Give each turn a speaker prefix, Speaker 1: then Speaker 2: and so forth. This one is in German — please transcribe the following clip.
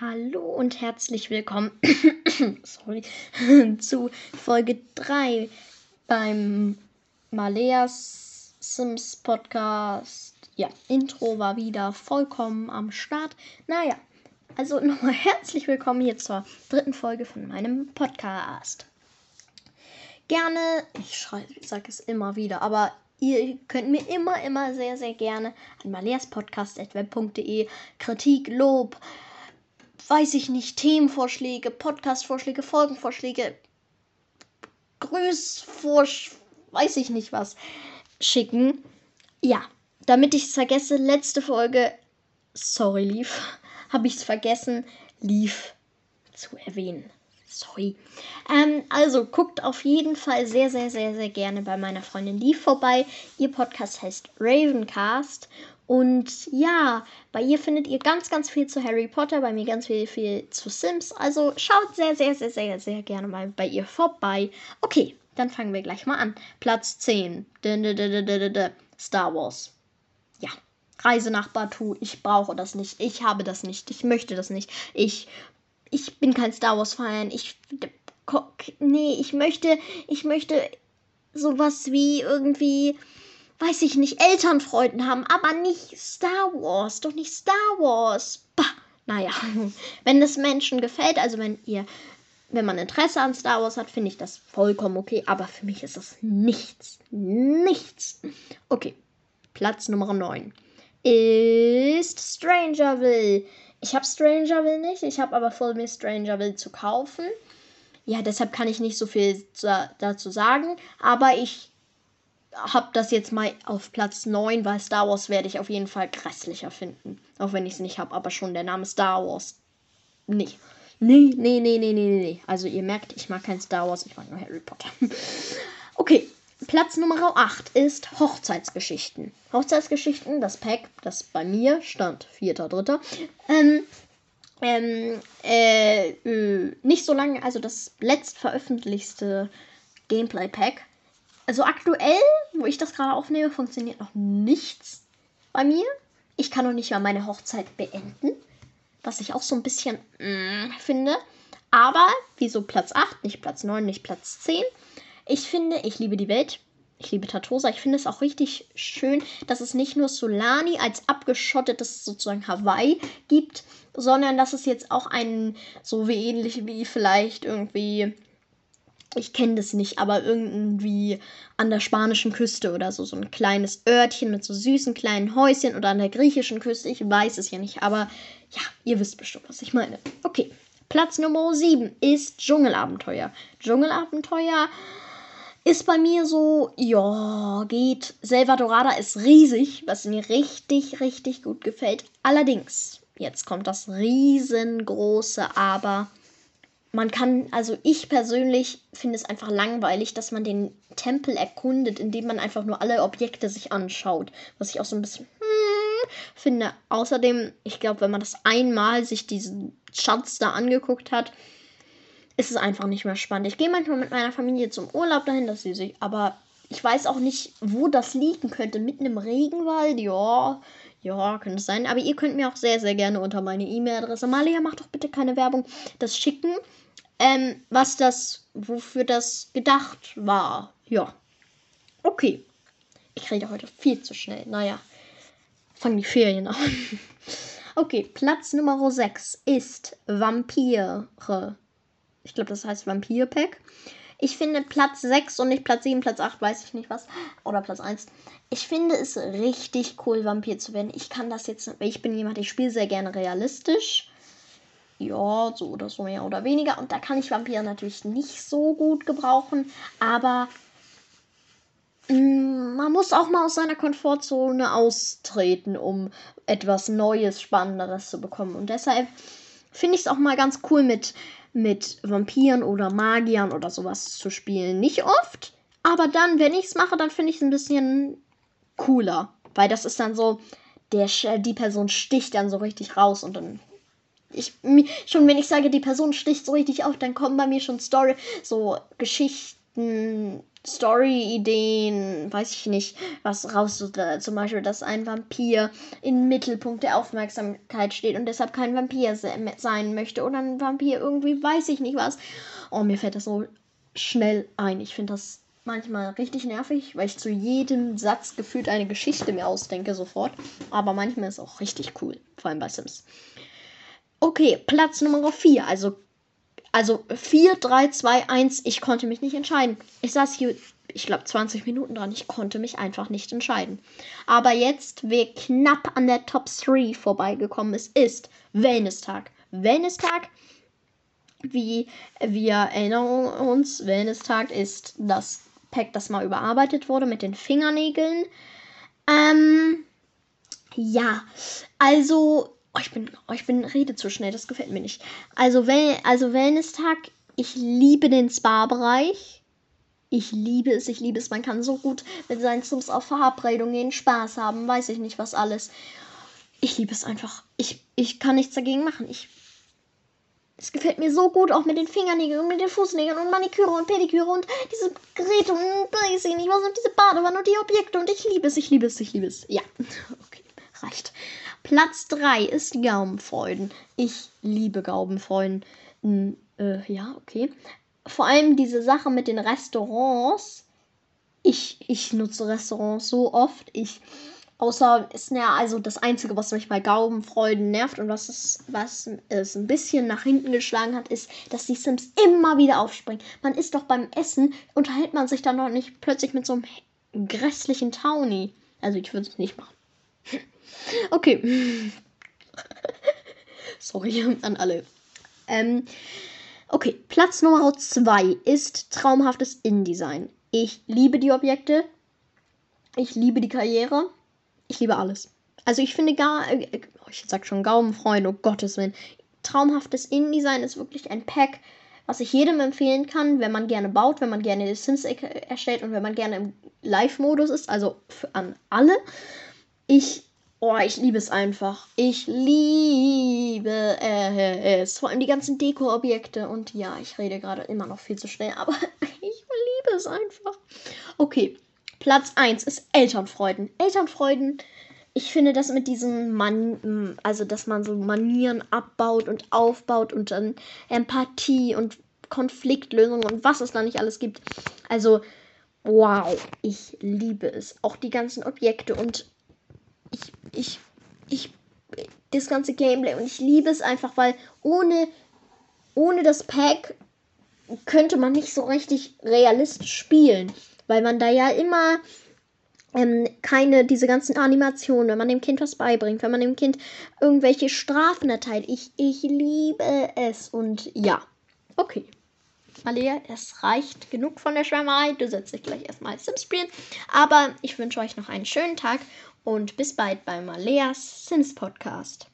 Speaker 1: Hallo und herzlich willkommen sorry, zu Folge 3 beim Maleas Sims Podcast. Ja, Intro war wieder vollkommen am Start. Naja, also nochmal herzlich willkommen hier zur dritten Folge von meinem Podcast. Gerne, ich sage es immer wieder, aber Ihr könnt mir immer, immer sehr, sehr gerne an maleaspodcast.web.de Kritik, Lob, weiß ich nicht, Themenvorschläge, Podcastvorschläge, Folgenvorschläge, Grüßvorsch, weiß ich nicht was, schicken. Ja, damit ich es vergesse, letzte Folge, sorry, lief, habe ich es vergessen, lief zu erwähnen. Sorry. Ähm, also guckt auf jeden Fall sehr, sehr, sehr, sehr gerne bei meiner Freundin Lee vorbei. Ihr Podcast heißt Ravencast und ja, bei ihr findet ihr ganz, ganz viel zu Harry Potter, bei mir ganz viel, viel zu Sims. Also schaut sehr, sehr, sehr, sehr, sehr gerne mal bei ihr vorbei. Okay, dann fangen wir gleich mal an. Platz 10. Star Wars. Ja. Reise nach Batu. Ich brauche das nicht. Ich habe das nicht. Ich möchte das nicht. Ich, ich bin kein Star Wars-Fan. Ich. Nee, ich möchte. Ich möchte sowas wie irgendwie weiß ich nicht, Elternfreuden haben, aber nicht Star Wars, doch nicht Star Wars. Bah, naja, wenn es Menschen gefällt, also wenn ihr, wenn man Interesse an Star Wars hat, finde ich das vollkommen okay, aber für mich ist das nichts, nichts. Okay, Platz Nummer 9 ist Strangerville. Ich habe Strangerville nicht, ich habe aber vor mir Strangerville zu kaufen. Ja, deshalb kann ich nicht so viel dazu sagen, aber ich habe das jetzt mal auf Platz 9, weil Star Wars werde ich auf jeden Fall grässlicher finden. Auch wenn ich es nicht habe, aber schon der Name Star Wars. Nee. Nee, nee, nee, nee, nee, nee. Also ihr merkt, ich mag kein Star Wars, ich mag nur Harry Potter. okay, Platz Nummer 8 ist Hochzeitsgeschichten. Hochzeitsgeschichten, das Pack, das bei mir stand, 4.3. Ähm, ähm, äh, äh, nicht so lange, also das letzt veröffentlichte Gameplay-Pack also aktuell, wo ich das gerade aufnehme, funktioniert noch nichts bei mir. Ich kann noch nicht mal meine Hochzeit beenden. Was ich auch so ein bisschen mm, finde. Aber wieso Platz 8, nicht Platz 9, nicht Platz 10? Ich finde, ich liebe die Welt. Ich liebe Tatosa. Ich finde es auch richtig schön, dass es nicht nur Solani als abgeschottetes sozusagen Hawaii gibt, sondern dass es jetzt auch einen, so wie ähnlich wie vielleicht irgendwie ich kenne das nicht, aber irgendwie an der spanischen Küste oder so, so ein kleines Örtchen mit so süßen kleinen Häuschen oder an der griechischen Küste, ich weiß es ja nicht, aber ja, ihr wisst bestimmt, was ich meine. Okay, Platz Nummer 7 ist Dschungelabenteuer. Dschungelabenteuer ist bei mir so, ja, geht. Dorada ist riesig, was mir richtig, richtig gut gefällt. Allerdings, jetzt kommt das riesengroße Aber man kann, also ich persönlich finde es einfach langweilig, dass man den Tempel erkundet, indem man einfach nur alle Objekte sich anschaut. Was ich auch so ein bisschen hmm, finde. Außerdem, ich glaube, wenn man das einmal sich diesen Schatz da angeguckt hat, ist es einfach nicht mehr spannend. Ich gehe manchmal mit meiner Familie zum Urlaub dahin, das ist süß, aber ich weiß auch nicht, wo das liegen könnte. Mitten im Regenwald, ja. Ja, könnte sein. Aber ihr könnt mir auch sehr, sehr gerne unter meine E-Mail-Adresse, Malia, macht doch bitte keine Werbung, das schicken ähm, was das, wofür das gedacht war. Ja. Okay. Ich rede heute viel zu schnell. Naja. Fangen die Ferien an. okay, Platz Nummer 6 ist Vampire. Ich glaube, das heißt Vampir-Pack. Ich finde Platz 6 und nicht Platz 7, Platz 8, weiß ich nicht was. Oder Platz 1. Ich finde es richtig cool, Vampir zu werden. Ich kann das jetzt, ich bin jemand, ich spiele sehr gerne realistisch ja, so oder so mehr oder weniger. Und da kann ich Vampire natürlich nicht so gut gebrauchen, aber mm, man muss auch mal aus seiner Komfortzone austreten, um etwas Neues, Spannenderes zu bekommen. Und deshalb finde ich es auch mal ganz cool mit, mit Vampiren oder Magiern oder sowas zu spielen. Nicht oft, aber dann, wenn ich es mache, dann finde ich es ein bisschen cooler. Weil das ist dann so, der, die Person sticht dann so richtig raus und dann ich, schon wenn ich sage, die Person sticht so richtig auf, dann kommen bei mir schon Story, so Geschichten, Story-Ideen, weiß ich nicht, was raus, zum Beispiel, dass ein Vampir im Mittelpunkt der Aufmerksamkeit steht und deshalb kein Vampir sein möchte oder ein Vampir irgendwie, weiß ich nicht was. Oh, mir fällt das so schnell ein. Ich finde das manchmal richtig nervig, weil ich zu jedem Satz gefühlt eine Geschichte mir ausdenke sofort. Aber manchmal ist es auch richtig cool, vor allem bei Sims. Okay, Platz Nummer 4. Also, also 4, 3, 2, 1. Ich konnte mich nicht entscheiden. Ich saß hier, ich glaube, 20 Minuten dran. Ich konnte mich einfach nicht entscheiden. Aber jetzt, wer knapp an der Top 3 vorbeigekommen ist, ist Wellness-Tag. Wellness-Tag, wie wir erinnern uns, Wellness-Tag ist das Pack, das mal überarbeitet wurde mit den Fingernägeln. Ähm, ja, also Oh, ich bin, oh, ich bin, rede zu schnell, das gefällt mir nicht. Also, wenn, also Wellness-Tag, ich liebe den Spa-Bereich. Ich liebe es, ich liebe es. Man kann so gut mit seinen Sims auf Verabredungen gehen, Spaß haben, weiß ich nicht was alles. Ich liebe es einfach. Ich, ich kann nichts dagegen machen. Ich, es gefällt mir so gut, auch mit den Fingernägeln und mit den Fußnägeln und Maniküre und Pediküre und diese Geräte und weiß ich nicht was und diese Badewanne und die Objekte und ich liebe es, ich liebe es, ich liebe es. Ja, okay, reicht. Platz 3 ist Gaumenfreuden. Ich liebe Gaumenfreuden. Äh, ja, okay. Vor allem diese Sache mit den Restaurants. Ich, ich nutze Restaurants so oft. Ich, außer ist ja also das Einzige, was mich bei Gaumenfreuden nervt und was es, was es ein bisschen nach hinten geschlagen hat, ist, dass die Sims immer wieder aufspringen. Man ist doch beim Essen, unterhält man sich dann noch nicht plötzlich mit so einem grässlichen Townie. Also ich würde es nicht machen. Okay. Sorry an alle. Ähm, okay, Platz Nummer 2 ist traumhaftes InDesign. Ich liebe die Objekte. Ich liebe die Karriere. Ich liebe alles. Also ich finde gar, äh, oh, ich sag schon Gaumenfreunde, oh Gottes Willen. Traumhaftes InDesign ist wirklich ein Pack, was ich jedem empfehlen kann, wenn man gerne baut, wenn man gerne Sims erstellt und wenn man gerne im Live-Modus ist, also an alle. Ich Oh, ich liebe es einfach. Ich liebe es. Vor allem die ganzen Deko-Objekte. Und ja, ich rede gerade immer noch viel zu schnell, aber ich liebe es einfach. Okay, Platz 1 ist Elternfreuden. Elternfreuden, ich finde das mit diesen Man also dass man so Manieren abbaut und aufbaut und dann Empathie und Konfliktlösung und was es da nicht alles gibt. Also, wow, ich liebe es. Auch die ganzen Objekte und ich, ich, ich, das ganze Gameplay und ich liebe es einfach, weil ohne, ohne das Pack könnte man nicht so richtig realistisch spielen, weil man da ja immer ähm, keine, diese ganzen Animationen, wenn man dem Kind was beibringt, wenn man dem Kind irgendwelche Strafen erteilt. Ich, ich liebe es und ja, okay. Malia, es reicht genug von der Schwärmerei. Du setzt dich gleich erstmal Sims spielen. Aber ich wünsche euch noch einen schönen Tag und bis bald beim Aleas Sims Podcast.